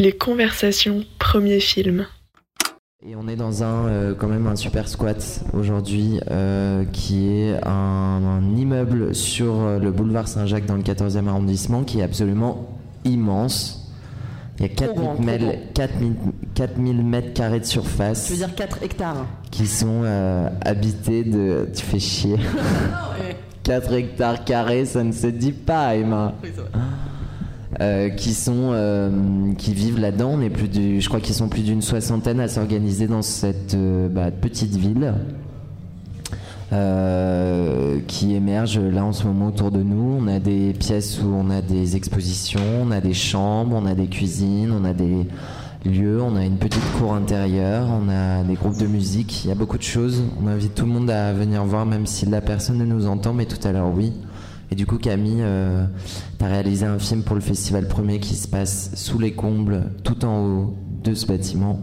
Les conversations, premier film. Et on est dans un euh, quand même un super squat aujourd'hui euh, qui est un, un immeuble sur euh, le boulevard Saint-Jacques dans le 14e arrondissement qui est absolument immense. Il y a 4000 grand, trop mètres, grand. 4000 4000 mètres carrés de surface Tu veux dire 4 hectares qui sont euh, habités de... Tu fais chier. 4 hectares carrés, ça ne se dit pas, Emma. Euh, qui sont euh, qui vivent là-dedans. On est plus du, je crois qu'ils sont plus d'une soixantaine à s'organiser dans cette euh, bah, petite ville qui émerge là en ce moment autour de nous. On a des pièces où on a des expositions, on a des chambres, on a des cuisines, on a des lieux, on a une petite cour intérieure, on a des groupes de musique. Il y a beaucoup de choses. On invite tout le monde à venir voir, même si la personne ne nous entend, mais tout à l'heure oui. Et du coup, Camille, euh, tu as réalisé un film pour le Festival Premier qui se passe sous les combles, tout en haut de ce bâtiment.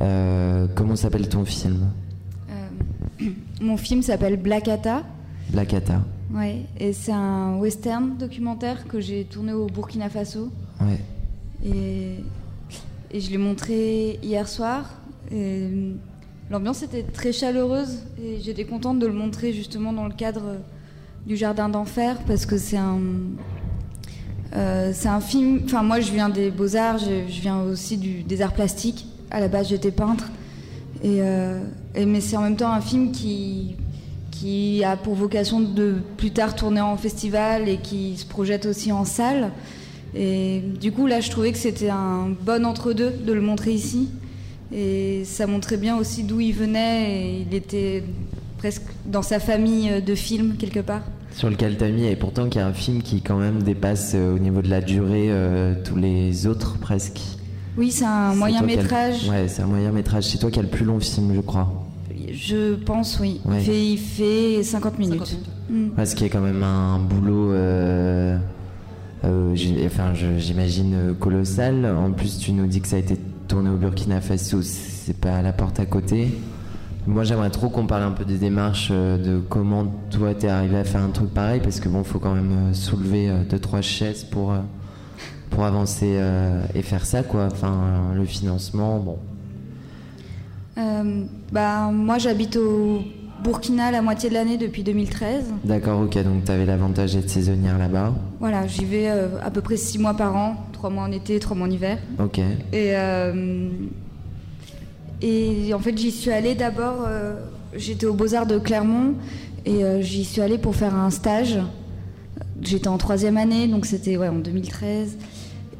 Euh, comment s'appelle ton film? Euh, mon film s'appelle Black Atta. Black Atta. Ouais, et c'est un western documentaire que j'ai tourné au Burkina Faso. Ouais. Et, et je l'ai montré hier soir. L'ambiance était très chaleureuse et j'étais contente de le montrer justement dans le cadre du Jardin d'Enfer parce que c'est un. euh, c'est un film. Enfin, moi, je viens des beaux-arts, je, viens aussi du- des arts plastiques. À la base, j'étais peintre. Euh, et- mais c'est en même temps un film qui, qui a pour vocation de plus tard tourner en festival et qui se projette aussi en salle. Et du coup, là, je trouvais que c'était un bon entre-deux de le montrer ici. Et ça montrait bien aussi d'où il venait. Et il était presque dans sa famille de films, quelque part. Sur lequel t'as mis, et pourtant qui est un film qui quand même dépasse euh, au niveau de la durée euh, tous les autres presque. Oui, c'est un moyen métrage. Ouais, c'est un moyen métrage. C'est toi qui as le plus long film, je crois. Je pense, oui. Ouais. Il, fait, il fait 50 minutes. 50 Mm. Ouais, ce qui est quand même un boulot, euh, euh, enfin, j'imagine euh, colossal. En plus, tu nous dis que ça a été tourné au Burkina Faso, c'est pas à la porte à côté. Moi, j'aimerais trop qu'on parle un peu des démarches euh, de comment toi t'es arrivé à faire un truc pareil, parce que bon, faut quand même euh, soulever euh, deux trois chaises pour pour avancer euh, et faire ça, quoi. Enfin, le financement, bon. Euh, bah, moi, j'habite au Burkina la moitié de l'année depuis 2013. D'accord, ok. Donc, t'avais l'avantage d'être saisonnière là-bas. Voilà, j'y vais euh, à peu près 6 mois par an, 3 mois en été, 3 mois en hiver. Ok. Et, et en fait, j'y suis allée d'abord, euh, j'étais aux Beaux-Arts de Clermont et euh, j'y suis allée pour faire un stage. J'étais en troisième année, donc c'était en 2013.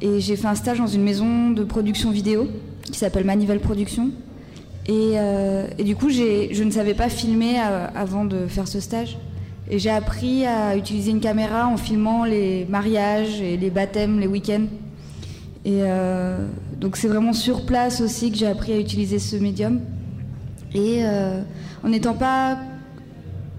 Et j'ai fait un stage dans une maison de production vidéo qui s'appelle Manivelle Production. Et, euh, du coup, je ne savais pas filmer avant de faire ce stage. Et j'ai appris à utiliser une caméra en filmant les mariages et les baptêmes, les week-ends. Et euh, donc c'est vraiment sur place aussi que j'ai appris à utiliser ce médium. Et euh, en n'étant pas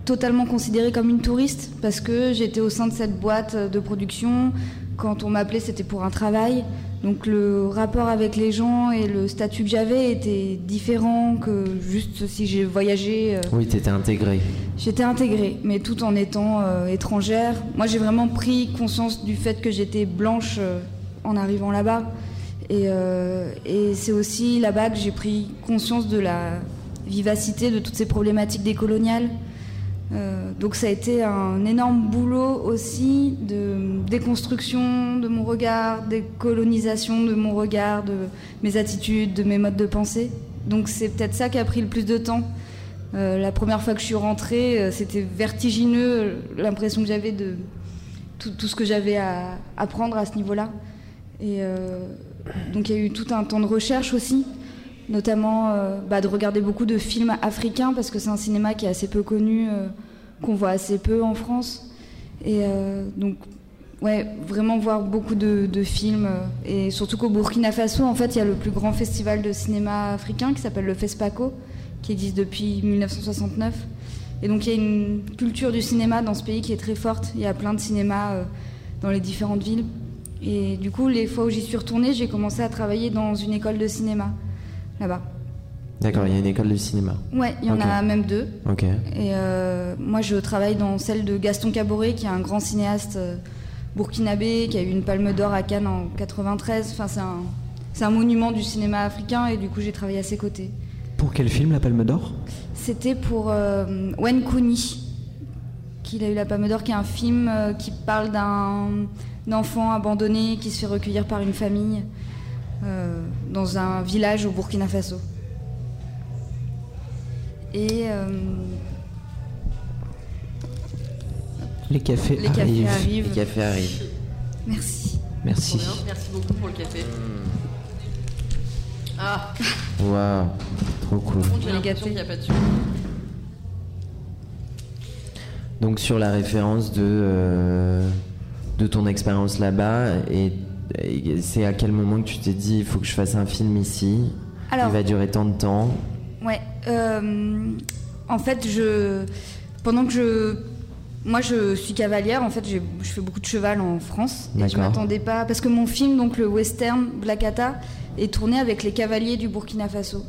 totalement considérée comme une touriste, parce que j'étais au sein de cette boîte de production, quand on m'appelait c'était pour un travail. Donc le rapport avec les gens et le statut que j'avais était différent que juste si j'ai voyagé. euh, Oui, t'étais intégré. J'étais intégrée, mais tout en étant euh, étrangère. Moi, j'ai vraiment pris conscience du fait que j'étais blanche euh, en arrivant là-bas. Et, euh, et c'est aussi là-bas que j'ai pris conscience de la vivacité de toutes ces problématiques décoloniales. Euh, donc ça a été un énorme boulot aussi de déconstruction de mon regard, décolonisation de mon regard, de mes attitudes, de mes modes de pensée. Donc c'est peut-être ça qui a pris le plus de temps. Euh, la première fois que je suis rentrée, c'était vertigineux l'impression que j'avais de tout ce que j'avais à apprendre à ce niveau-là. Et euh, donc il y a eu tout un temps de recherche aussi, notamment euh, bah, de regarder beaucoup de films africains parce que c'est un cinéma qui est assez peu connu, euh, qu'on voit assez peu en France. Et donc ouais, vraiment voir beaucoup de, de films et surtout qu'au Burkina Faso, en fait, il y a le plus grand festival de cinéma africain qui s'appelle le FESPACO, qui existe depuis 1969. Et donc il y a une culture du cinéma dans ce pays qui est très forte. Il y a plein de cinémas dans les différentes villes. Et du coup, les fois où j'y suis retournée, j'ai commencé à travailler dans une école de cinéma là-bas. D'accord, il y a une école de cinéma. Ouais, il y en a même deux. Ok. Et euh, moi, je travaille dans celle de Gaston Caboret, qui est un grand cinéaste euh, burkinabé qui a eu une palme d'or à Cannes en 93. Enfin, c'est un, c'est un monument du cinéma africain et du coup j'ai travaillé à ses côtés. Pour quel film la Palme d'Or? C'était pour euh, Wen Kuni, qu'il a eu la Palme d'Or, qui est un film euh, qui parle d'un enfant abandonné qui se fait recueillir par une famille euh, dans un village au Burkina Faso. Et euh, Les cafés les cafés arrivent. arrivent. Les cafés arrivent. Merci. Merci. Merci beaucoup pour le café. Ah, Waouh, trop cool. par contre, j'ai On est l'impression gâtés. qu'il n'y a pas de sucre. Donc sur la référence de, euh, de ton expérience là-bas, et, et c'est à quel moment que tu t'es dit il faut que je fasse un film ici Alors, Il va durer tant de temps? Ouais. euh, en fait, je pendant que je moi je suis cavalière. En fait, je fais beaucoup de cheval en France. Et je m'attendais pas parce que mon film, donc le western Black Hata, est tourné avec les cavaliers du Burkina Faso.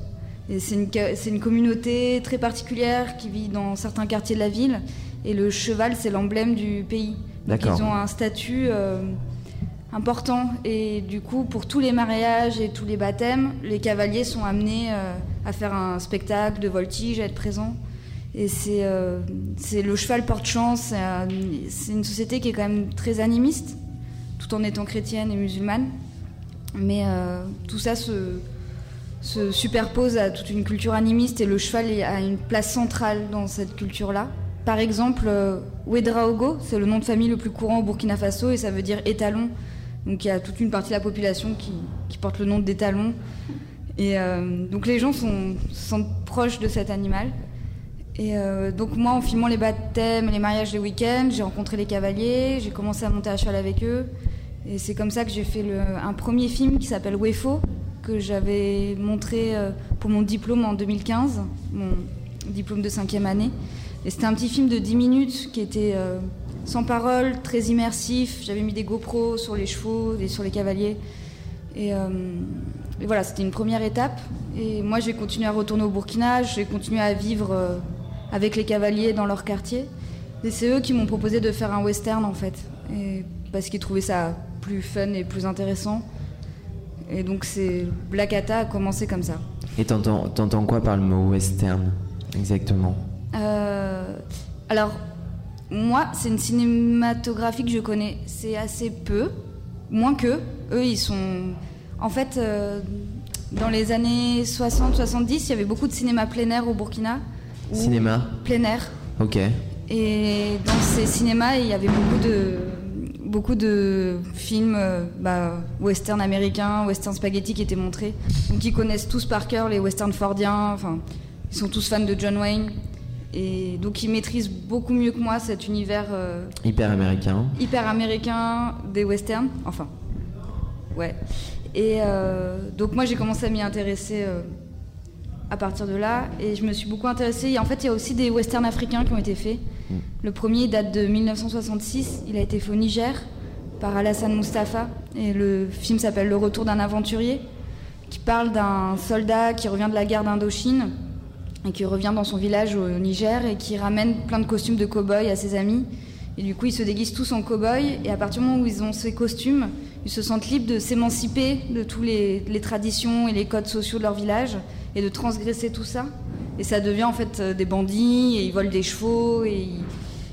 Et c'est une, une communauté très particulière qui vit dans certains quartiers de la ville. Et le cheval, c'est l'emblème du pays. D'accord. ils ont un statut euh, important. Et du coup, pour tous les mariages et tous les baptêmes, les cavaliers sont amenés euh, à faire un spectacle de voltige, à être présents. Et c'est euh, le cheval porte chance. C'est un- c'est une société qui est quand même très animiste, tout en étant chrétienne et musulmane. Mais tout ça se, se superpose à toute une culture animiste et le cheval a une place centrale dans cette culture-là. Par exemple, euh, Ouedraogo, c'est le nom de famille le plus courant au Burkina Faso et ça veut dire étalon. Donc il y a toute une partie de la population qui, porte le nom d'étalon. Et euh, donc les gens sont, sentent proches de cet animal. Et euh, donc moi, en filmant les baptêmes, les mariages, les week-ends, j'ai rencontré les cavaliers, j'ai commencé à monter à cheval avec eux. Et c'est comme ça que j'ai fait un premier film qui s'appelle Wefo, que j'avais montré euh, pour mon diplôme en 2015, mon diplôme de cinquième année. Et c'était un petit film de 10 minutes qui était euh, sans parole, très immersif. J'avais mis des GoPros sur les chevaux et sur les cavaliers. Et, euh, voilà, c'était une première étape. Et moi, j'ai continué à retourner au Burkina, j'ai continué à vivre euh, avec les cavaliers dans leur quartier. Et c'est eux qui m'ont proposé de faire un western en fait. Parce qu'ils trouvaient ça plus fun et plus intéressant. Et donc c'est Black Hata a commencé comme ça. Et t'entends quoi par le mot western exactement? Euh, alors, moi, c'est une cinématographie que je connais. C'est assez peu, moins que. Eux, ils sont. En fait, euh, dans les années 60-70, il y avait beaucoup de cinéma plein air au Burkina. Cinéma Plein air. Ok. Et dans ces cinémas, il y avait beaucoup de, beaucoup de films euh, bah, western américains, western spaghetti qui étaient montrés. Donc ils connaissent tous par cœur les westerns fordiens, enfin, ils sont tous fans de John Wayne. Et donc ils maîtrisent beaucoup mieux que moi cet univers euh, Hyper américain. hyper américain des westerns. Enfin, ouais. Et euh, donc moi j'ai commencé à m'y intéresser euh, à partir de là et je me suis beaucoup intéressée. Et en fait il y a aussi des westerns africains qui ont été faits. Le premier date de 1966, il a été fait au Niger par Alassane Mustafa et le film s'appelle Le retour d'un aventurier qui parle d'un soldat qui revient de la guerre d'Indochine et qui revient dans son village au Niger et qui ramène plein de costumes de cow-boy à ses amis. Et du coup, ils se déguisent tous en cow-boy et à partir du moment où ils ont ces costumes, ils se sentent libres de s'émanciper de tous les, traditions et les codes sociaux de leur village et de transgresser tout ça. Et ça devient en fait euh, des bandits et ils volent des chevaux et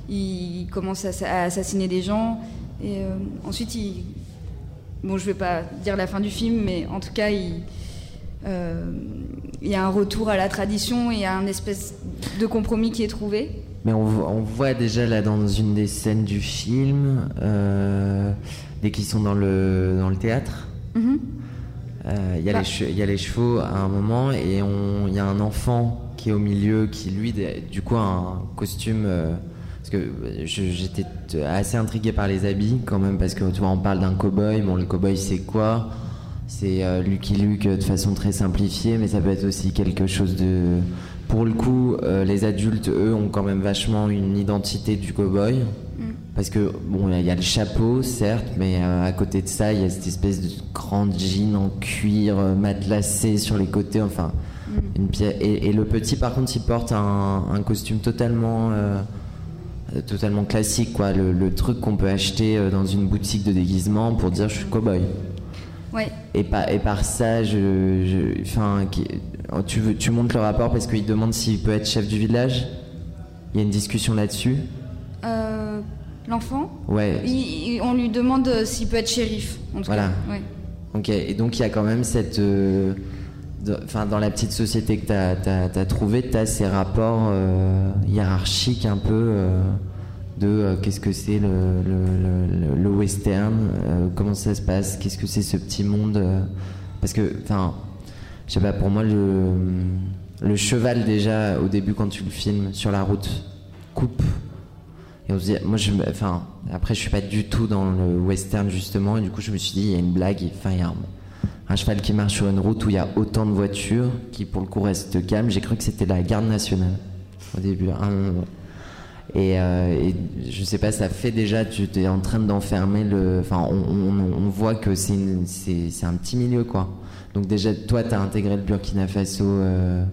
ils, commencent à, à assassiner des gens. Et euh, ensuite, ils, bon, je vais pas dire la fin du film, mais en tout cas, ils, euh, il y a un retour à la tradition et il y a un espèce de compromis qui est trouvé. Mais on, vo- on voit déjà là dans une des scènes du film, euh, dès qu'ils sont dans le, dans le théâtre, Mhm. euh, il y, a Bah. y a les chevaux à un moment et il y a un enfant qui est au milieu qui lui, du coup, a un costume. euh, parce que j'étais assez intrigué par les habits quand même, parce que tu vois, on parle d'un cow-boy. Bon, le cow-boy, c'est quoi? C'est euh, Lucky Luke euh, de façon très simplifiée, mais ça peut être aussi quelque chose de. Pour le coup, euh, les adultes, eux, ont quand même vachement une identité du cow-boy. Parce que, bon, il y a le chapeau, certes, mais euh, à côté de ça, il y a cette espèce de grande jean en cuir matelassé sur les côtés, enfin, une pièce. Et, et le petit, par contre, il porte un, un costume totalement totalement classique, quoi. Le, le truc qu'on peut acheter dans une boutique de déguisement pour dire je suis cow-boy. Ouais. Et, par, et par ça, je, enfin, tu, tu montes le rapport parce qu'il demande s'il peut être chef du village. Il y a une discussion là-dessus. Euh, L'enfant Ouais. Il- il- On lui demande euh, s'il peut être shérif. En tout Voilà. cas. Ouais. Ok. Et donc il y a quand même cette, euh, enfin, dans la petite société que tu as, trouvé, tu as ces rapports euh, hiérarchiques un peu de euh, qu'est-ce que c'est le, western, euh, comment ça se passe, qu'est-ce que c'est ce petit monde. euh, parce que, enfin, je sais pas, pour moi, le, cheval, déjà, au début, quand tu le filmes sur la route, coupe. Et on se dit, moi, je, enfin, après, je suis pas du tout dans le western, justement, et du coup, je me suis dit, il y a une blague, enfin, il y a un, un cheval qui marche sur une route où il y a autant de voitures, qui pour le coup reste calme. J'ai cru que c'était la garde nationale, au début. hein. Et, euh, et je sais pas, ça fait déjà, tu es en train d'enfermer le. Enfin, on, on- on voit que c'est un petit milieu, quoi. Donc, déjà, toi, tu as intégré le Burkina Faso euh,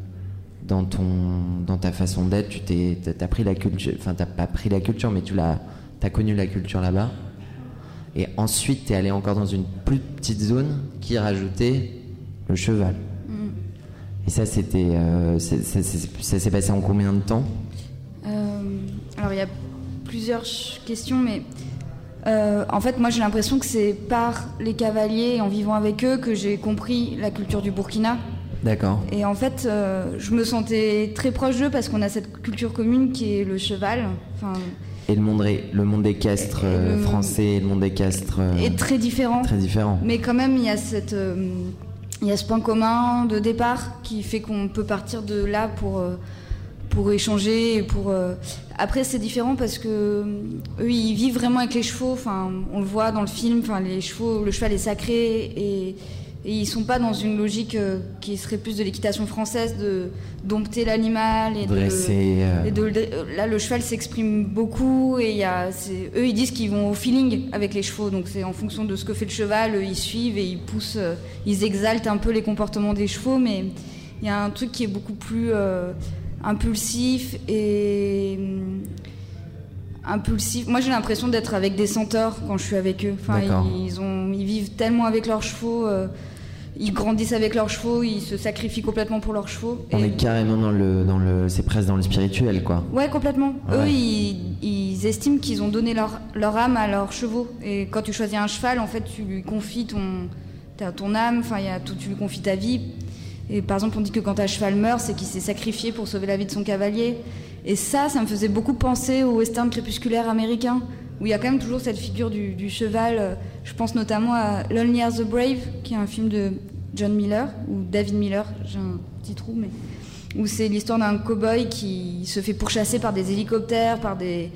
dans, ton, dans ta façon d'être. Tu t'es, t'as, pris la culture. Enfin, t'as pas pris la culture, mais tu l'as, as connu la culture là-bas. Et ensuite, tu es allé encore dans une plus petite zone qui rajoutait le cheval. Et ça, c'était. euh, c'est- ça s'est passé en combien de temps? Alors il y a plusieurs questions, mais euh, en fait moi j'ai l'impression que c'est par les cavaliers, en vivant avec eux, que j'ai compris la culture du Burkina. D'accord. Et en fait euh, je me sentais très proche d'eux parce qu'on a cette culture commune qui est le cheval. Enfin, Et le monde, le monde équestre Et euh, français et le monde équestre euh, est très différent. très différent. Mais quand même, il y a cette, euh, il y a ce point commun de départ qui fait qu'on peut partir de là pour euh, pour échanger. et Pour euh, après, c'est différent parce que euh, eux, ils vivent vraiment avec les chevaux. Enfin, on le voit dans le film. Enfin, les chevaux, le cheval est sacré et et ils sont pas dans une logique euh, qui serait plus de l'équitation française, de dompter l'animal et de le- Dresser. et de le- là, le cheval s'exprime beaucoup et y a, eux, ils disent qu'ils vont au feeling avec les chevaux. Donc c'est en fonction de ce que fait le cheval, eux, ils suivent et ils poussent, ils exaltent un peu les comportements des chevaux. Mais il y a un truc qui est beaucoup plus euh, impulsif et hum, impulsif. Moi, j'ai l'impression d'être avec des centaures quand je suis avec eux. Enfin, ils, ont, ils vivent tellement avec leurs chevaux. euh, ils grandissent avec leurs chevaux, ils se sacrifient complètement pour leurs chevaux. on Et- est carrément dans le, dans le, c'est presque dans le spirituel, quoi. Ouais, complètement. Eux, ils, ils estiment qu'ils ont donné leur, leur âme à leurs chevaux. Et quand tu choisis un cheval, en fait, tu lui confies ton, ton âme, enfin, il y a tout, tu lui confies ta vie. Et par exemple, on dit que quand un cheval meurt, c'est qu'il s'est sacrifié pour sauver la vie de son cavalier. Et ça, ça me faisait beaucoup penser au western crépusculaire américain, où il y a quand même toujours cette figure du, cheval. Euh, Je pense notamment à Lonely Are the Brave, qui est un film de John Miller, ou David Miller, j'ai un petit trou, mais où c'est l'histoire d'un cow-boy qui se fait pourchasser par des hélicoptères, par des,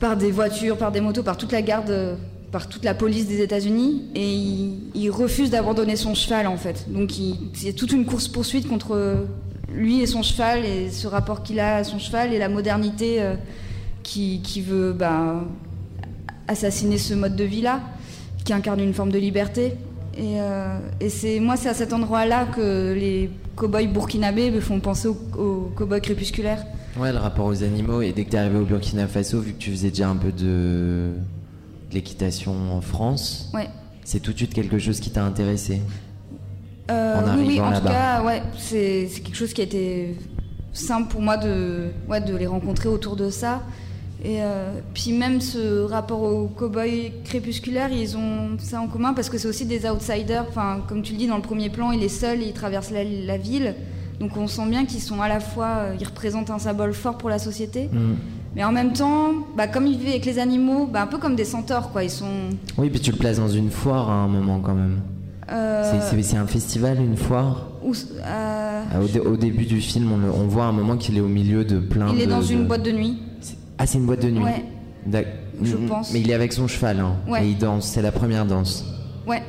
par des voitures, par des motos, par toute la garde, euh, par toute la police des États-Unis, et il, refuse d'abandonner son cheval en fait. Donc c'est toute une course poursuite contre lui et son cheval et ce rapport qu'il a à son cheval et la modernité euh, qui, veut bah, assassiner ce mode de vie là, qui incarne une forme de liberté. Et, euh, et c'est moi, c'est à cet endroit-là que les cow-boys burkinabés me font penser aux, aux cow-boys crépusculaires. Ouais, le rapport aux animaux. Et dès que t'es arrivé au Burkina Faso, vu que tu faisais déjà un peu de, de l'équitation en France, Ouais. c'est tout de suite quelque chose qui t'a intéressé. Euh, En oui, oui, arrivant en tout cas, ouais, c'est quelque chose qui a été simple pour moi de, ouais, de les rencontrer autour de ça. Et euh, puis même ce rapport aux cow-boys crépusculaires, ils ont ça en commun parce que c'est aussi des outsiders. Enfin, comme tu le dis dans le premier plan, il est seul, il traverse la, la ville. Donc on sent bien qu'ils sont à la fois, euh, ils représentent un symbole fort pour la société, Mm. Mais en même temps, bah, comme ils vivent avec les animaux, bah, un peu comme des centaures, quoi. Ils sont. Oui, puis tu le places dans une foire à un moment quand même. euh, C'est- un festival, une foire où- euh, Ah, au, dé- au début du film, on, le- on voit à un moment qu'il est au milieu de plein de. il est dans une boîte de nuit. C'est- Ah, c'est une boîte de nuit Ouais. Je pense. Mais il est avec son cheval, hein. Ouais. Et il danse, c'est la première danse. Ouais.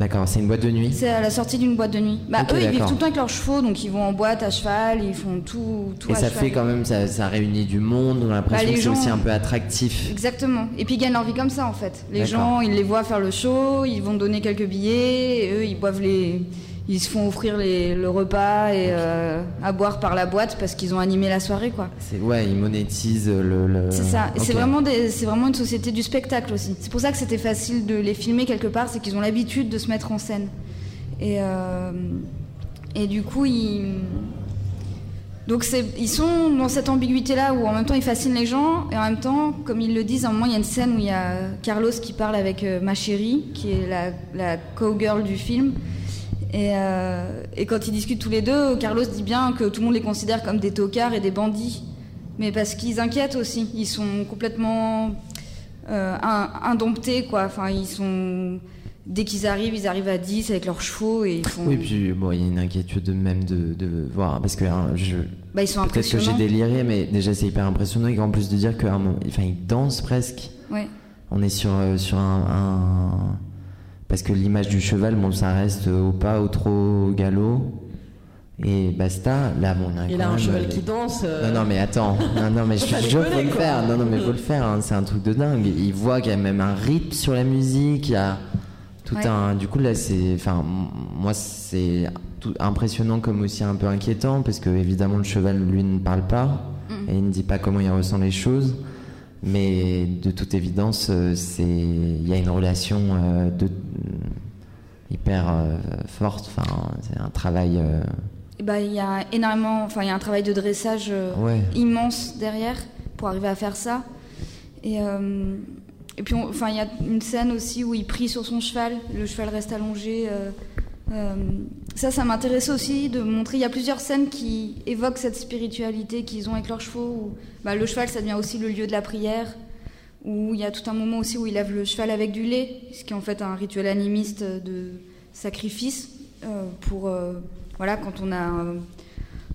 D'accord, c'est une boîte de nuit? C'est à la sortie d'une boîte de nuit. Bah, eux, ils vivent tout le temps avec leurs chevaux, donc ils vont en boîte à cheval, ils font tout, tout Et à ça cheval. fait quand même, ça, ça réunit du monde, on a l'impression Bah, les que c'est aussi un peu attractif. Exactement. Et puis ils gagnent leur vie comme ça, en fait. Les gens, ils les voient faire le show, ils vont donner quelques billets, et eux, ils boivent les, ils se font offrir les- le repas et euh, à boire par la boîte parce qu'ils ont animé la soirée, quoi. Ouais, ils monétisent le. le- C'est ça. C'est vraiment, des- c'est vraiment une société du spectacle aussi. C'est pour ça que c'était facile de les filmer quelque part, c'est qu'ils ont l'habitude de se mettre en scène. Et, euh, et du coup, ils. Donc c'est- ils sont dans cette ambiguïté-là où en même temps ils fascinent les gens et en même temps, comme ils le disent, à un moment il y a une scène où il y a Carlos qui parle avec euh, ma chérie, qui est la, la cowgirl du film. Et, euh, et quand ils discutent tous les deux, Carlos dit bien que tout le monde les considère comme des tocards et des bandits. Mais parce qu'ils inquiètent aussi. Ils sont complètement euh, in- indomptés, quoi. Enfin, ils sont. Dès qu'ils arrivent, ils arrivent à 10 avec leurs chevaux et ils font. Oui, puis bon, il y a une inquiétude même de, de voir. Parce que hein, je. Bah, ils sont Peut-être que j'ai déliré, mais déjà c'est hyper impressionnant. Et en plus de dire qu'à un moment. Enfin, ils dansent presque. Ouais. On est sur, euh, sur un, un- Parce que l'image du cheval, bon, ça reste au pas, au trot, au galop. Et basta. Là, bon, on a Il quand a un cheval les- qui danse. euh, Non, non, mais attends. Non, non, mais je je faut le faire. Non, non, mais faut le faire. hein. C'est un truc de dingue. Il voit qu'il y a même un rythme sur la musique. Il y a tout Ouais. un. Du coup, là, c'est. Enfin, moi, c'est tout impressionnant comme aussi un peu inquiétant parce que évidemment, le cheval, lui, ne parle pas et il ne dit pas comment il ressent les choses. Mais de toute évidence, euh, c'est. Il y a une relation euh, de hyper euh, forte. Enfin, c'est un travail. euh, Et bah, il y a énormément. Enfin, il y a un travail de dressage Ouais. immense derrière pour arriver à faire ça. Et, et puis, on- enfin, il y a une scène aussi où il prie sur son cheval, le cheval reste allongé. Ça, ça m'intéressait aussi de montrer. Il y a plusieurs scènes qui évoquent cette spiritualité qu'ils ont avec leurs chevaux. Bah, le cheval, ça devient aussi le lieu de la prière. Il y a tout un moment aussi où il lave le cheval avec du lait, ce qui est en fait un rituel animiste de sacrifice euh, pour euh, voilà quand on a un-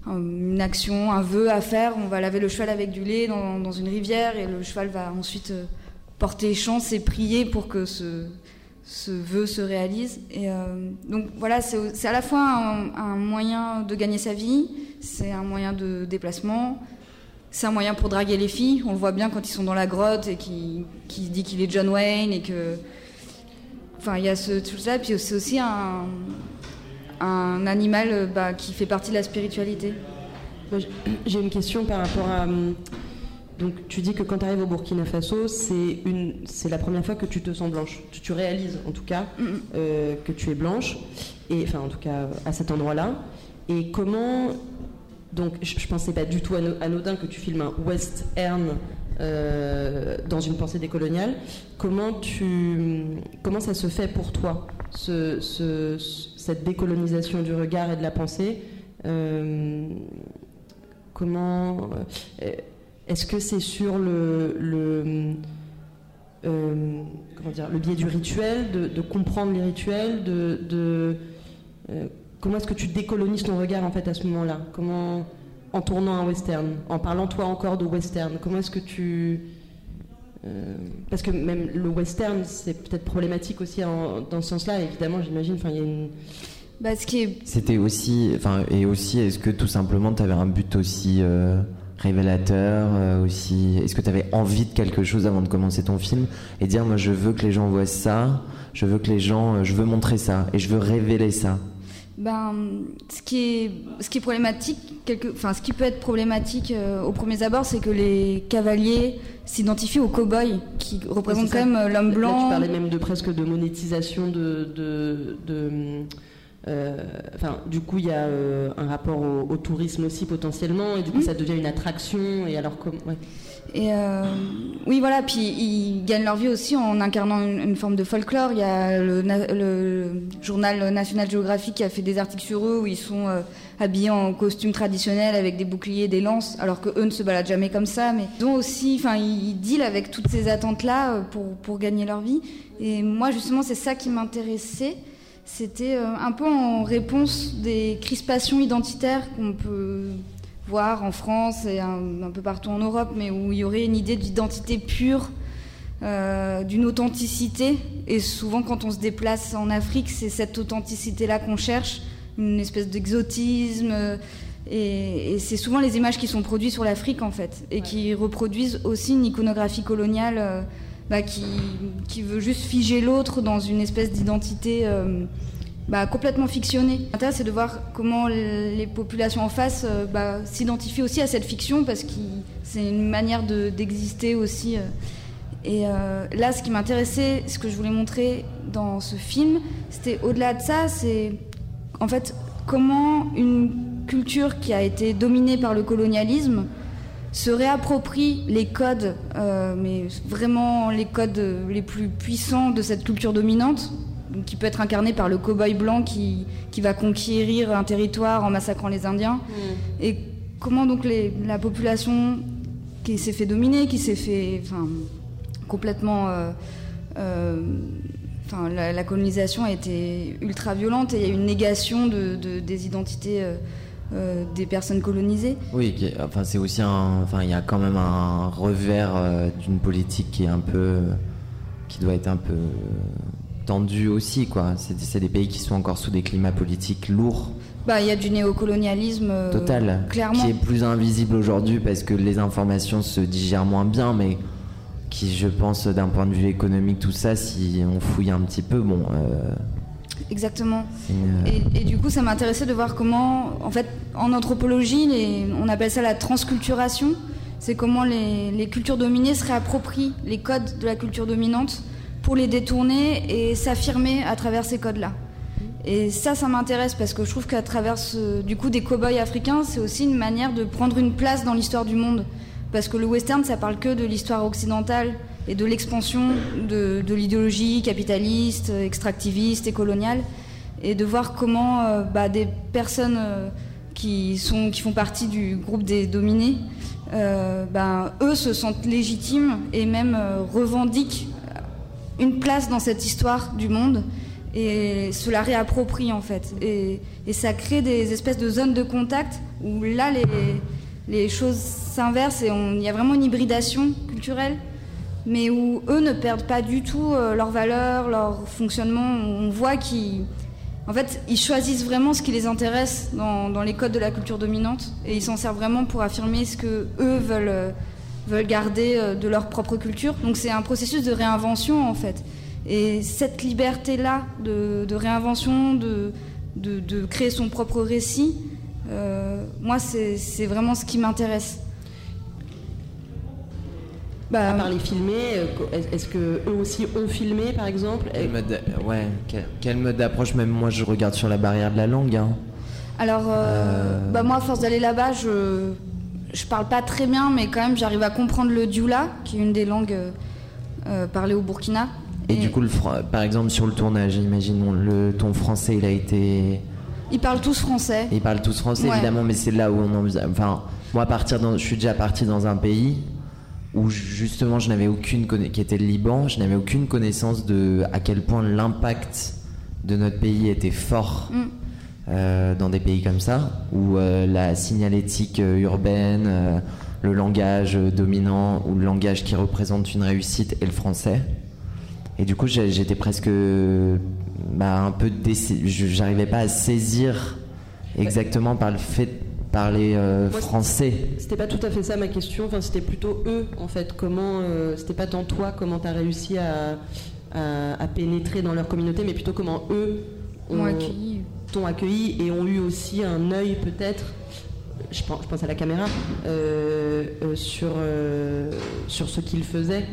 un- une action, un vœu à faire, on va laver le cheval avec du lait dans, dans une rivière et le cheval va ensuite euh, porter chance et prier pour que ce, ce vœu se réalise. Et euh, donc voilà, c'est à la fois un, moyen de gagner sa vie, c'est un moyen de déplacement, c'est un moyen pour draguer les filles. On le voit bien quand ils sont dans la grotte et qu'il qu'il dit qu'il est John Wayne et que. Enfin, il y a ce truc-là. Puis c'est aussi un, un animal bah, qui fait partie de la spiritualité. J- J'ai une question par rapport à. Donc, tu dis que quand tu arrives au Burkina Faso, c'est une, c'est la première fois que tu te sens blanche. Tu, tu réalises, en tout cas, Mhm. euh, que tu es blanche, et enfin, en tout cas, à cet endroit-là. Et comment. Donc, je, je pensais pas du tout ano- anodin que tu filmes un western euh, dans une pensée décoloniale. Comment tu, comment ça se fait pour toi, ce- ce- cette décolonisation du regard et de la pensée Euh, Comment Est-ce que c'est sur le, le euh, comment dire, le biais du rituel, de, de comprendre les rituels, de, de euh, comment est-ce que tu décolonises ton regard en fait à ce moment-là? Comment en tournant un western, en parlant toi encore de western, comment est-ce que tu euh, parce que même le western, c'est peut-être problématique aussi en- dans ce sens-là, évidemment, j'imagine. Enfin, il y a une. Bah, ce qui est C'était aussi, enfin, et aussi, est-ce que tout simplement tu avais un but aussi euh, révélateur euh, aussi Est-ce que tu avais envie de quelque chose avant de commencer ton film et dire, moi, je veux que les gens voient ça, je veux que les gens, euh, je veux montrer ça et je veux révéler ça? Ben, ce qui est, ce qui est problématique, quelque, enfin, ce qui peut être problématique euh, au premier abord, c'est que les cavaliers s'identifient aux cow-boys, qui représentent quand même euh, l'homme Là, blanc. tu parlais même de presque de monétisation de. de, de, enfin, du coup, il y a euh, un rapport au, au tourisme aussi potentiellement, et du coup, Mm. ça devient une attraction. Et alors, comme, ouais. Et euh, oui, voilà. Puis ils gagnent leur vie aussi en incarnant une, une forme de folklore. Il y a le, na- le journal National Geographic qui a fait des articles sur eux où ils sont euh, habillés en costume traditionnel avec des boucliers, des lances, alors que eux ne se baladent jamais comme ça. Mais ils ont aussi, enfin, ils dealent avec toutes ces attentes-là euh, pour pour gagner leur vie. Et moi, justement, c'est ça qui m'intéressait. C'était euh, un peu en réponse des crispations identitaires qu'on peut voir en France et un, un peu partout en Europe, mais où il y aurait une idée d'identité pure, euh, d'une authenticité. Et souvent, quand on se déplace en Afrique, c'est cette authenticité-là qu'on cherche, une espèce d'exotisme. euh, et, et c'est souvent les images qui sont produites sur l'Afrique, en fait, et qui reproduisent aussi une iconographie coloniale euh, bah, qui, veut juste figer l'autre dans une espèce d'identité. euh, bah, complètement fictionné. L'intérêt, c'est de voir comment les populations en face euh, bah, s'identifient aussi à cette fiction parce que c'est une manière d'exister aussi. Euh. Et là, ce qui m'intéressait, ce que je voulais montrer dans ce film, c'était au-delà de ça, c'est en fait comment une culture qui a été dominée par le colonialisme se réapproprie les codes, mais vraiment les codes les plus puissants de cette culture dominante, qui peut être incarné par le cow-boy blanc qui, qui, va conquérir un territoire en massacrant les Indiens. Mm. Et comment donc les, la population qui s'est fait dominer, qui s'est fait enfin, complètement... Euh, euh, enfin, la, colonisation a été ultra violente et il y a une négation de, des identités euh, des personnes colonisées. Oui, enfin, c'est aussi un... Enfin, il y a quand même un revers d'une politique qui est un peu... qui doit être un peu tendu aussi, quoi. C'est des pays qui sont encore sous des climats politiques lourds. Bah, il y a du néocolonialisme euh, total, clairement, qui est plus invisible aujourd'hui parce que les informations se digèrent moins bien, mais qui, je pense, d'un point de vue économique, tout ça, si on fouille un petit peu, bon. Euh, Exactement. Et, du coup, ça m'intéressait de voir comment, en fait, en anthropologie, on appelle ça la transculturation. C'est comment les, les cultures dominées se réapproprient les codes de la culture dominante pour les détourner et s'affirmer à travers ces codes-là. Et ça, ça m'intéresse parce que je trouve qu'à travers du coup des cow-boys africains, c'est aussi une manière de prendre une place dans l'histoire du monde. Parce que le western, ça parle que de l'histoire occidentale et de l'expansion de, l'idéologie capitaliste, extractiviste et coloniale. Et de voir comment euh, bah, des personnes euh, qui, sont, qui font partie du groupe des dominés, euh, bah, eux se sentent légitimes et même revendiquent une place dans cette histoire du monde et se la réapproprie en fait. Et, ça crée des espèces de zones de contact où là les choses s'inversent et il y a vraiment une hybridation culturelle, mais où eux ne perdent pas du tout euh, leurs valeurs, leur fonctionnement. On voit qu'ils fait, ils choisissent vraiment ce qui les intéresse dans, les codes de la culture dominante et ils s'en servent vraiment pour affirmer ce que eux veulent euh, veulent garder euh, de leur propre culture. Donc c'est un processus de réinvention en fait. Et cette liberté-là de, réinvention, de, de, créer son propre récit, moi c'est vraiment ce qui m'intéresse. Bah, à part les filmer, euh, est-ce que eux aussi ont filmé par exemple? Ouais, quel, mode d'approche? Même moi je regarde sur la barrière de la langue. Hein. Alors, bah, moi à force d'aller là-bas, je je parle pas très bien, mais quand même, j'arrive à comprendre le dioula, qui est une des langues euh, euh, parlées au Burkina. Et, du coup, le, par exemple, sur le tournage, imaginons, le ton français, il a été. Ils parlent tous français. Ils parlent tous français, évidemment, mais c'est là où on en. Enfin, moi, partir dans, je suis déjà parti dans un pays où justement je n'avais aucune qui était le Liban, je n'avais aucune connaissance de à quel point l'impact de notre pays était fort. Mm. Euh, dans des pays comme ça, où euh, la signalétique euh, urbaine, le langage dominant ou le langage qui représente une réussite est le français. Et du coup, j'étais presque bah, un peu j'arrivais pas à saisir exactement par le fait parler français. C'était pas tout à fait ça ma question, enfin, c'était plutôt eux en fait. Comment, c'était pas tant toi, comment tu as réussi à, à, pénétrer dans leur communauté, mais plutôt comment eux ont accueilli t'ont accueilli et ont eu aussi un œil peut-être je pense, je pense, à la caméra, euh, euh, sur, euh, sur ce qu'ils faisaient.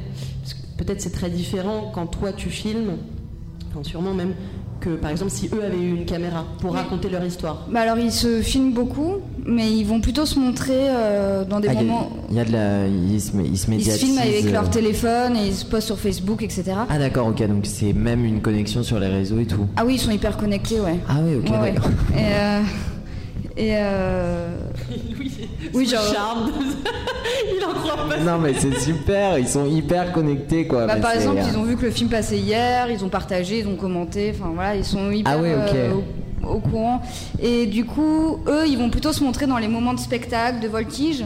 Peut-être c'est très différent quand toi tu filmes, enfin sûrement même, que par exemple si eux avaient eu une caméra pour raconter leur histoire. Bah alors ils se filment beaucoup, mais ils vont plutôt se montrer dans des ah, moments. Il y, a de la, ils se, ils se, ils se filment avec leur téléphone et ils se postent sur Facebook, etc. Ah d'accord, ok, donc c'est même une connexion sur les réseaux et tout. Ah oui, ils sont hyper connectés, ouais. Ah oui, ok, d'accord. Et euh... oui, genre. Charme. il en croit pas. Non, mais c'est super, ils sont hyper connectés quoi. Bah, par exemple, ils ont vu que le film passait hier, ils ont partagé, ils ont commenté, enfin voilà, ils sont hyper ah oui, euh, au, courant. Et du coup, eux, ils vont plutôt se montrer dans les moments de spectacle, de voltige.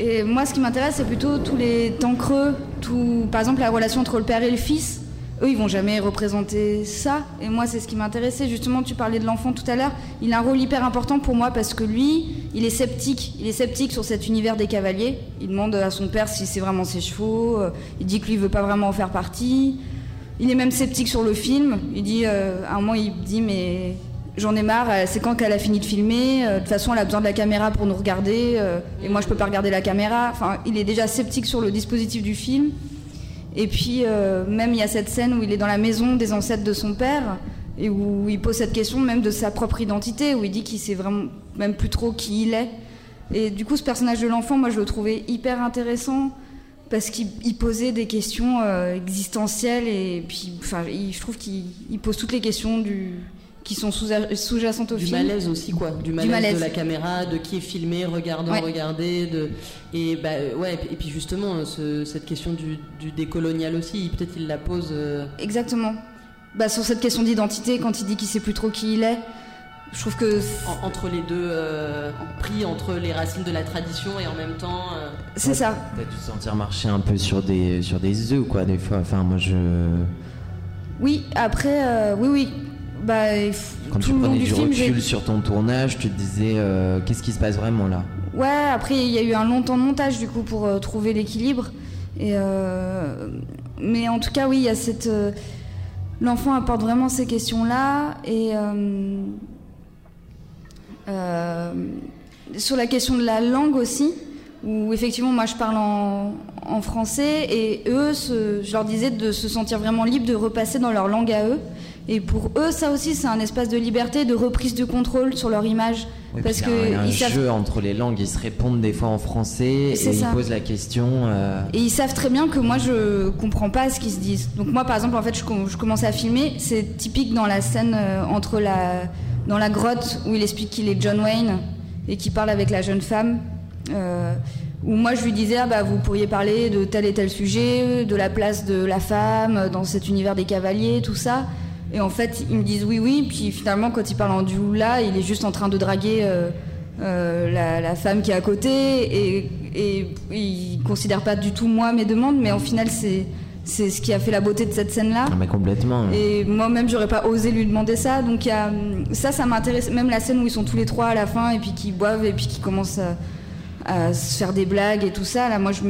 Et moi, ce qui m'intéresse, c'est plutôt tous les temps creux, tout, par exemple, la relation entre le père et le fils eux, ils vont jamais représenter ça. Et moi, c'est ce qui m'intéressait. Justement, tu parlais de l'enfant tout à l'heure. Il a un rôle hyper important pour moi parce que lui, il est sceptique. Il est sceptique sur cet univers des cavaliers. Il demande à son père si c'est vraiment ses chevaux. Euh, il dit que lui veut pas vraiment en faire partie. il est même sceptique sur le film. Il dit, euh, à un moment, il dit, mais j'en ai marre, euh, c'est quand qu'elle a fini de filmer? De toute façon, elle a besoin de la caméra pour nous regarder, et moi, je peux pas regarder la caméra. Enfin, il est déjà sceptique sur le dispositif du film. Et puis, euh, même, il y a cette scène où il est dans la maison des ancêtres de son père, et où il pose cette question même de sa propre identité, où il dit qu'il sait vraiment même plus trop qui il est. Et du coup, ce personnage de l'enfant, moi, je le trouvais hyper intéressant parce qu'il il posait des questions euh, existentielles et puis, enfin, je trouve qu'il il pose toutes les questions du, qui sont sous- sous-jacentes au Du film. malaise aussi, quoi. Du malaise, malaise. de la caméra, de qui est filmé, regardant, Ouais. regarder. De... Et, bah, euh, ouais, et puis justement, ce- cette question du, du décolonial aussi, peut-être il la pose. euh, Exactement. Bah, sur cette question d'identité, quand il dit qu'il sait plus trop qui il est, je trouve que en- entre les deux, euh, pris entre les racines de la tradition et en même temps. euh, c'est ça. T'as dû te sentir marcher un peu sur des, sur des œufs, quoi, des fois. Enfin, moi, je. Oui, après, euh, oui, oui. Bah, Quand tout tu prenais du du film, recul sur ton tournage, tu te disais euh, qu'est-ce qui se passe vraiment là? Ouais, après il y a eu un long temps de montage du coup pour euh, trouver l'équilibre. Et euh, mais en tout cas, oui, il y a cette. L'enfant apporte vraiment ces questions-là et sur la question de la langue aussi, où effectivement moi je parle en, en français et eux, se- je leur disais de se sentir vraiment libres de repasser dans leur langue à eux. Et pour eux, ça aussi, c'est un espace de liberté, de reprise de contrôle sur leur image. Parce puis il y a un- que ils savent jeu entre les langues, ils se répondent des fois en français et ils ça. posent la question. euh, Et ils savent très bien que moi je comprends pas ce qu'ils se disent. Donc moi par exemple en fait je, je commence à filmer, c'est typique dans la scène euh, entre la dans la grotte où il explique qu'il est John Wayne et qu'il parle avec la jeune femme. euh, où moi je lui disais ah bah vous pourriez parler de tel et tel sujet, de la place de la femme dans cet univers des cavaliers, tout ça. Et en fait ils me disent oui oui, puis finalement quand il parle en là il est juste en train de draguer euh, euh, la, la femme qui est à côté et, et il considère pas du tout moi mes demandes, mais au final c'est c'est ce qui a fait la beauté de cette scène-là. ah, mais complètement. Et moi-même, j'aurais pas osé lui demander ça. Donc il y a, ça, ça m'intéresse. Même la scène où ils sont tous les trois à la fin et puis qui boivent et puis qui commencent à, à se faire des blagues et tout ça. Là, moi, je,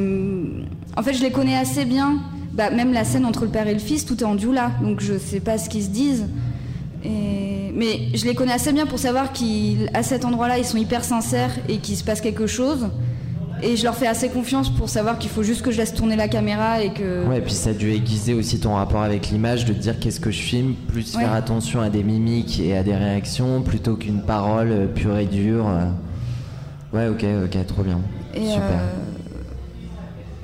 en fait, je les connais assez bien. Bah, même la scène entre le père et le fils, tout est en dioula. Donc je sais pas ce qu'ils se disent. Et... Mais je les connais assez bien pour savoir qu'à cet endroit-là, ils sont hyper sincères et qu'il se passe quelque chose. Et je leur fais assez confiance pour savoir qu'il faut juste que je laisse tourner la caméra et que. Ouais, et puis ça a dû aiguiser aussi ton rapport avec l'image, de te dire qu'est-ce que je filme, plus Ouais. faire attention à des mimiques et à des réactions plutôt qu'une parole euh, pure et dure. euh. Ouais, ok, ok, trop bien. Et, Super. euh,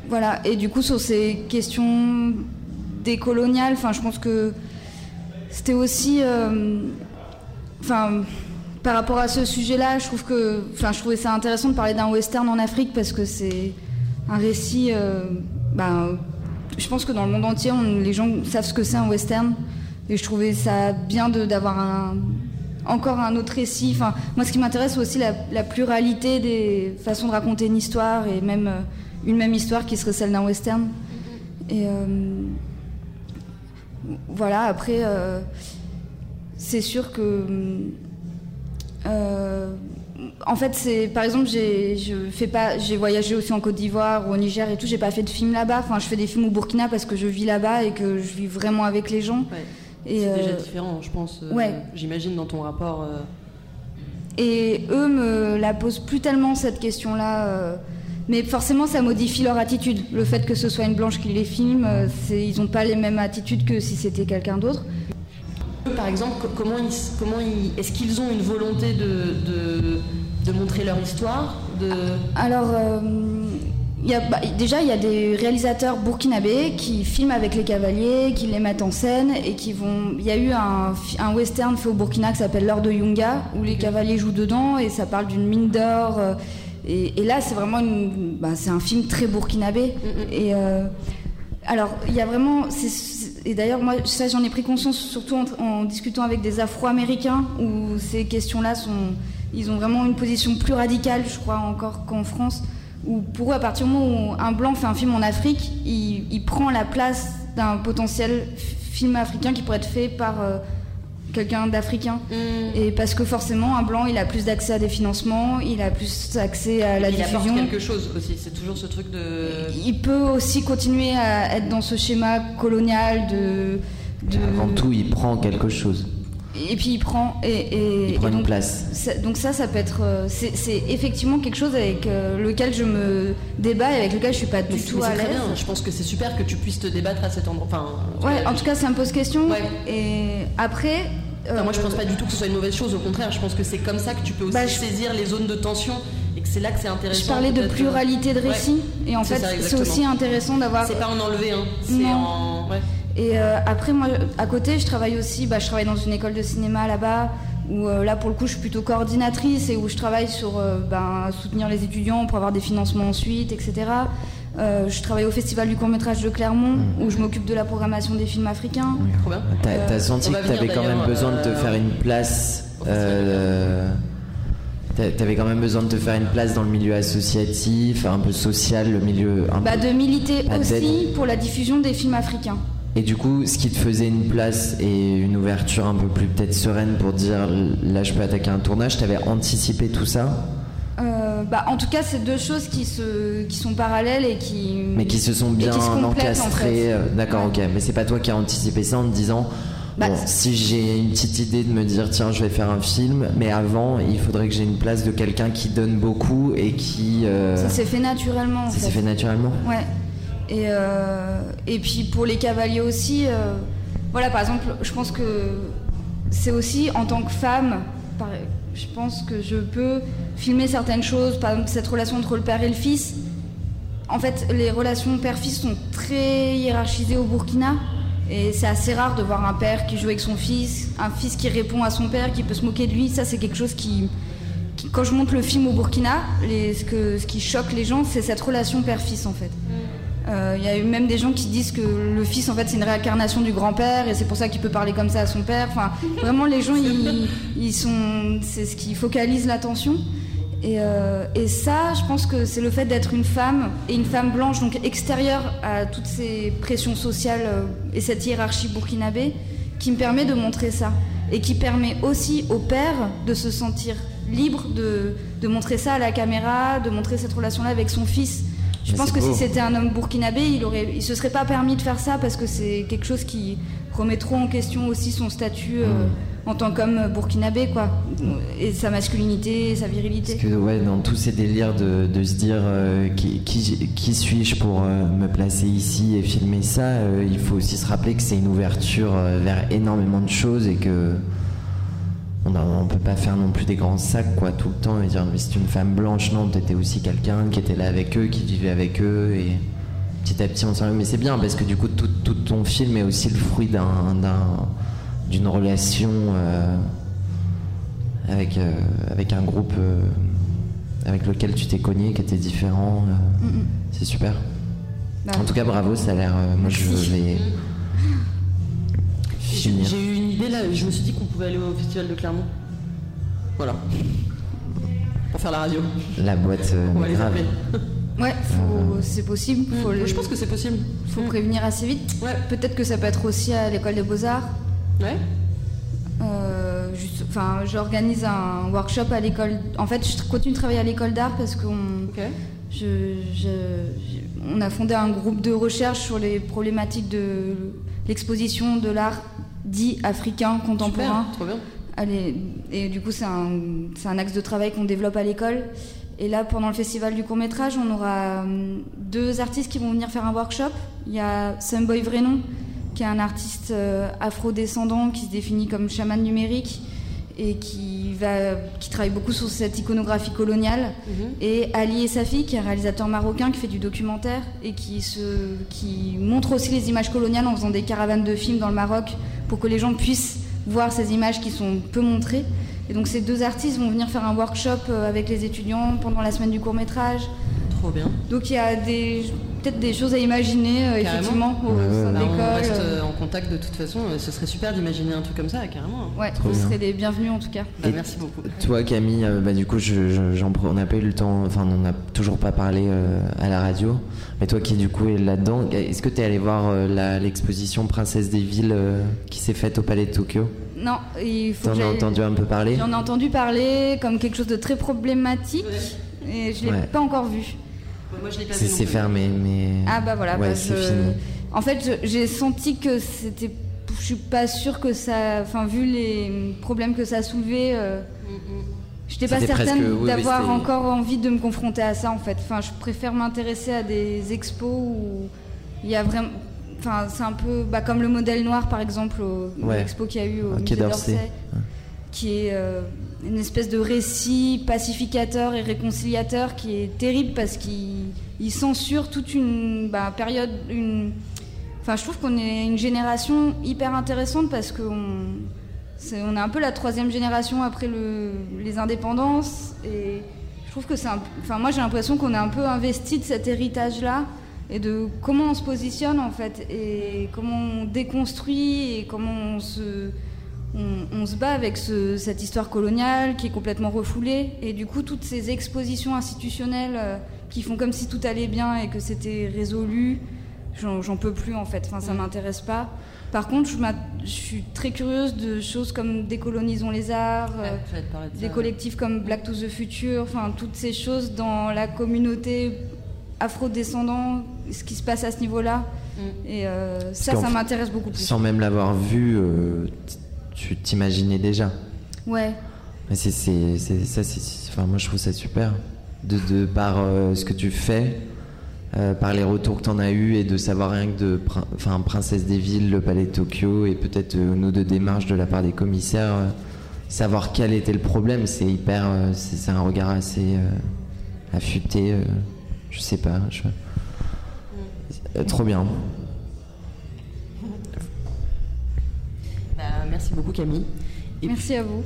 voilà. Et du coup, sur ces questions décoloniales, enfin, je pense que c'était aussi, euh, enfin, par rapport à ce sujet-là, je trouve que, enfin, je trouvais ça intéressant de parler d'un western en Afrique parce que c'est un récit, euh, ben, je pense que dans le monde entier, les gens savent ce que c'est un western. Et je trouvais ça bien d'avoir encore un autre récit. Enfin, moi, ce qui m'intéresse, c'est aussi la, la pluralité des façons de raconter une histoire et même euh, une même histoire qui serait celle d'un western. Et euh, voilà, après, euh, c'est sûr que. euh, en fait, c'est par exemple, j'ai je fais pas, j'ai voyagé aussi en Côte d'Ivoire au Niger et tout. J'ai pas fait de films là-bas. Enfin, je fais des films au Burkina parce que je vis là-bas et que je vis vraiment avec les gens. ouais. Et, C'est déjà différent, je pense. euh, ouais. J'imagine dans ton rapport. euh, Et eux me la posent plus tellement cette question-là. Mais forcément, ça modifie leur attitude. Le fait que ce soit une blanche qui les filme, euh, ils n'ont pas les mêmes attitudes que si c'était quelqu'un d'autre. Par exemple, co- comment ils, s- comment ils, est-ce qu'ils ont une volonté de, de, de montrer leur histoire de... Alors, euh, il y a, bah, déjà, il y a des réalisateurs burkinabés qui filment avec les cavaliers, qui les mettent en scène et qui vont. Il y a eu un, western fait au Burkina qui s'appelle L'Or de Yunga, où les cavaliers jouent dedans et ça parle d'une mine d'or. euh, et, et là, c'est vraiment une, bah, c'est un film très burkinabé. Et euh, alors, il y a vraiment. c'est- c'est- et d'ailleurs, moi, ça, j'en ai pris conscience surtout en, en discutant avec des Afro-Américains où ces questions-là sont. Ils ont vraiment une position plus radicale, je crois, encore qu'en France. Où pour eux, à partir du moment où un blanc fait un film en Afrique, il, il prend la place d'un potentiel film africain qui pourrait être fait par euh, quelqu'un d'africain. Hmm. Et parce que forcément, un blanc, il a plus d'accès à des financements, il a plus accès à la il apporte diffusion. quelque chose aussi. C'est toujours ce truc de. Il peut aussi continuer à être dans ce schéma colonial de. de- Avant tout, il prend quelque chose. Et puis il prend. Et, et- Il prend et une donc, place. ça- donc ça, ça peut être. euh, C'est c'est effectivement quelque chose avec euh, lequel je me débat et avec lequel je suis pas du tout mais à très l'aise. bien. Je pense que c'est super que tu puisses te débattre à cet endroit. Enfin, en tout Ouais, cas, en tout cas, ça me pose question. Ouais. Et après. Enfin, moi, je euh, pense pas du tout que ce soit une mauvaise chose. Au contraire, je pense que c'est comme ça que tu peux aussi Bah, je- saisir les zones de tension et que c'est là que c'est intéressant. Je parlais de pluralité de Ouais. récits et en C'est fait ça, c'est aussi intéressant d'avoir C'est pas en enlever, hein. C'est Non. en. Ouais. Et euh, après, moi, à côté, je travaille aussi, bah, je travaille dans une école de cinéma là-bas, où euh, là, pour le coup, je suis plutôt coordinatrice et où je travaille sur euh, ben, soutenir les étudiants pour avoir des financements ensuite, etc. Euh, je travaille au Festival du court-métrage de Clermont, Mmh. où je m'occupe de la programmation des films africains. Trop bien. T'as Euh, senti que t'avais quand même besoin de te faire une place. euh, T'avais quand même besoin de te faire une place dans le milieu associatif, un peu social, le milieu. Un Bah, peu- de militer aussi pour la diffusion des films africains. Et du coup, ce qui te faisait une place et une ouverture un peu plus peut-être sereine pour dire là je peux attaquer un tournage, t'avais anticipé tout ça, Euh, bah, en tout cas, c'est deux choses qui, se, qui sont parallèles et qui. mais qui se sont bien se en encastrées. fait. euh, D'accord, ok. Mais c'est pas toi qui as anticipé ça en te disant Bah, bon, si j'ai une petite idée de me dire tiens, je vais faire un film, mais avant, il faudrait que j'ai une place de quelqu'un qui donne beaucoup et qui. euh, Ça s'est fait naturellement. en ça s'est fait naturellement? Ouais. Et, euh, et puis pour les cavaliers aussi, euh, voilà, par exemple, je pense que c'est aussi en tant que femme, je pense que je peux filmer certaines choses, par exemple cette relation entre le père et le fils. En fait, les relations père-fils sont très hiérarchisées au Burkina. Et c'est assez rare de voir un père qui joue avec son fils, un fils qui répond à son père, qui peut se moquer de lui. Ça, c'est quelque chose qui, quand je monte le film au Burkina, ce qui choque les gens, c'est cette relation père-fils en fait. Euh, Il y a eu même des gens qui disent que le fils en fait c'est une réincarnation du grand-père et c'est pour ça qu'il peut parler comme ça à son père. Enfin, vraiment les gens ils, sont, c'est ce qui focalise l'attention. Et, euh, et ça, je pense que c'est le fait d'être une femme et une femme blanche, donc extérieure à toutes ces pressions sociales euh, et cette hiérarchie burkinabé, qui me permet de montrer ça. Et qui permet aussi au père de se sentir libre de montrer ça à la caméra, de montrer cette relation-là avec son fils. Je pense que beau. si c'était un homme burkinabé, il aurait, il se serait pas permis de faire ça parce que c'est quelque chose qui remet trop en question aussi son statut euh, Mm. en tant qu'homme burkinabé, quoi, et sa masculinité, et sa virilité. Parce que ouais, dans tous ces délires de, de se dire euh, qui, qui, qui suis-je pour euh, me placer ici et filmer ça, il faut aussi se rappeler que c'est une ouverture vers énormément de choses et que on, on peut pas faire non plus des grands sacs quoi tout le temps et dire mais c'est une femme blanche non t'étais aussi quelqu'un qui était là avec eux qui vivait avec eux et petit à petit on s'en mais c'est bien parce que du coup tout, tout ton film est aussi le fruit d'un d'un- d'une relation euh, avec, euh, avec un groupe euh, avec lequel tu t'es cogné, qui était différent. Mm. C'est super. Bah, En tout cas, bravo, ça a l'air. moi, je vais finir. j'ai eu une idée là, je me suis dit qu'on pouvait aller au festival de Clermont. Voilà. Pour faire la radio. La boîte, euh, On va les grave. appeler. Ouais, faut- c'est possible. Faut, le- je pense que c'est possible. faut prévenir assez vite. Ouais. Peut-être que ça peut être aussi à l'école des beaux-arts. Ouais. Euh, juste- Enfin, j'organise un workshop à l'école. En fait, je continue de travailler à l'école d'art parce qu'on Ok. je- je- je- on a fondé un groupe de recherche sur les problématiques de l'exposition de l'art dit africain contemporain. Super, trop bien. Allez, et du coup, c'est un, c'est un axe de travail qu'on développe à l'école. Et là, pendant le festival du court-métrage, on aura hum, deux artistes qui vont venir faire un workshop. Il y a Sunboy Vrenon, qui est un artiste euh, afro-descendant qui se définit comme chaman numérique et qui, va, qui travaille beaucoup sur cette iconographie coloniale. Mhm. Et Ali Essafi, qui est un réalisateur marocain qui fait du documentaire et qui, se, qui montre aussi les images coloniales en faisant des caravanes de films dans le Maroc pour que les gens puissent voir ces images qui sont peu montrées. Et donc ces deux artistes vont venir faire un workshop euh, avec les étudiants pendant la semaine du court métrage. Trop bien. Donc il y a des peut-être des choses à imaginer euh, effectivement au Ouais, sein ouais. Bah, on d'école. reste euh, euh, en contact de toute façon. euh, Ce serait super d'imaginer un truc comme ça, carrément. Ouais, Trop vous bien. serez les bienvenus en tout cas. Bah, merci beaucoup. Toi, Camille, euh, bah, du coup, je, je- j'en pre- on n'a pas eu le temps, enfin, on n'a toujours pas parlé euh, à la radio. Mais toi qui, du coup, est là-dedans, est-ce que tu es allé voir euh, la- l'exposition Princesse des villes euh, qui s'est faite au Palais de Tokyo? Non, il faut T'en que as entendu un peu parler? J'en ai entendu parler comme quelque chose de très problématique et je l'ai Ouais. pas encore vu. Moi, je l'ai pas C'est vu c'est fermé, mais. Ah bah voilà, Ouais, bah, c'est je- fini. En fait, je- j'ai senti que c'était. Je suis pas sûre que ça. Enfin, vu les problèmes que ça a soulevé, euh, j'étais pas C'était presque- certaine oui, oui, d'avoir encore envie de me confronter à ça en fait. Enfin, je préfère m'intéresser à des expos où il y a vraiment. Enfin, c'est un peu bah, comme le modèle noir par exemple, au Ouais. l'expo qu'il y a eu au Quai d'Orsay. d'Orsay, qui est euh, une espèce de récit pacificateur et réconciliateur qui est terrible parce qu'il il censure toute une bah, période, une. Enfin, je trouve qu'on est une génération hyper intéressante parce qu'on c'est- on est un peu la troisième génération après le, les indépendances et je trouve que c'est un, enfin moi j'ai l'impression qu'on est un peu investi de cet héritage là et de comment on se positionne en fait et comment on déconstruit et comment on se on, on se bat avec ce- cette histoire coloniale qui est complètement refoulée et du coup toutes ces expositions institutionnelles euh, qui font comme si tout allait bien et que c'était résolu j'en peux plus en fait enfin ça m'intéresse pas par contre je, je suis très curieuse de choses comme décolonisons les arts euh, Ouais, ça, des ouais. collectifs comme Black to the Future, enfin toutes ces choses dans la communauté afro-descendant, ce qui se passe à ce niveau-là. Mm. Et euh, ça, ça m'intéresse beaucoup plus. Sans même l'avoir vu, euh, tu t'imaginais déjà. Ouais, Mais c'est, ça, c'est, enfin, moi je trouve ça super. De, de par euh, ce que tu fais, euh, par les retours que tu en as eu et de savoir rien que de enfin, Princesse des villes, le palais de Tokyo et peut-être euh, nos deux démarches de la part des commissaires, euh, savoir quel était le problème, c'est hyper. c'est, un regard assez affûté. je sais pas. je- Euh, trop bien. Merci beaucoup, Camille. Et merci à vous.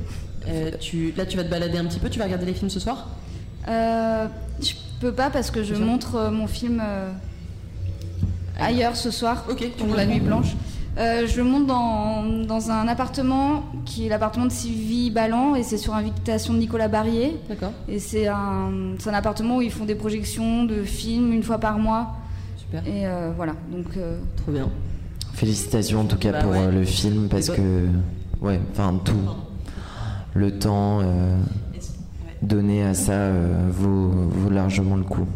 Euh, tu, là, tu vas te balader un petit peu. Tu vas regarder les films ce soir Euh, je peux pas parce que je Bien. montre euh, mon film euh, ailleurs ce soir Ok, tu pour la nuit blanche. Euh, je monte dans, dans un appartement qui est l'appartement de Sylvie Ballan et c'est sur invitation de Nicolas Barrier. D'accord. Et c'est un, appartement où ils font des projections de films une fois par mois. Super. Et euh, voilà, donc euh, Trop bien. Félicitations en tout cas Bah pour ouais. euh, le film parce que ouais enfin tout le temps euh, donné à ça euh, vaut, vaut largement le coup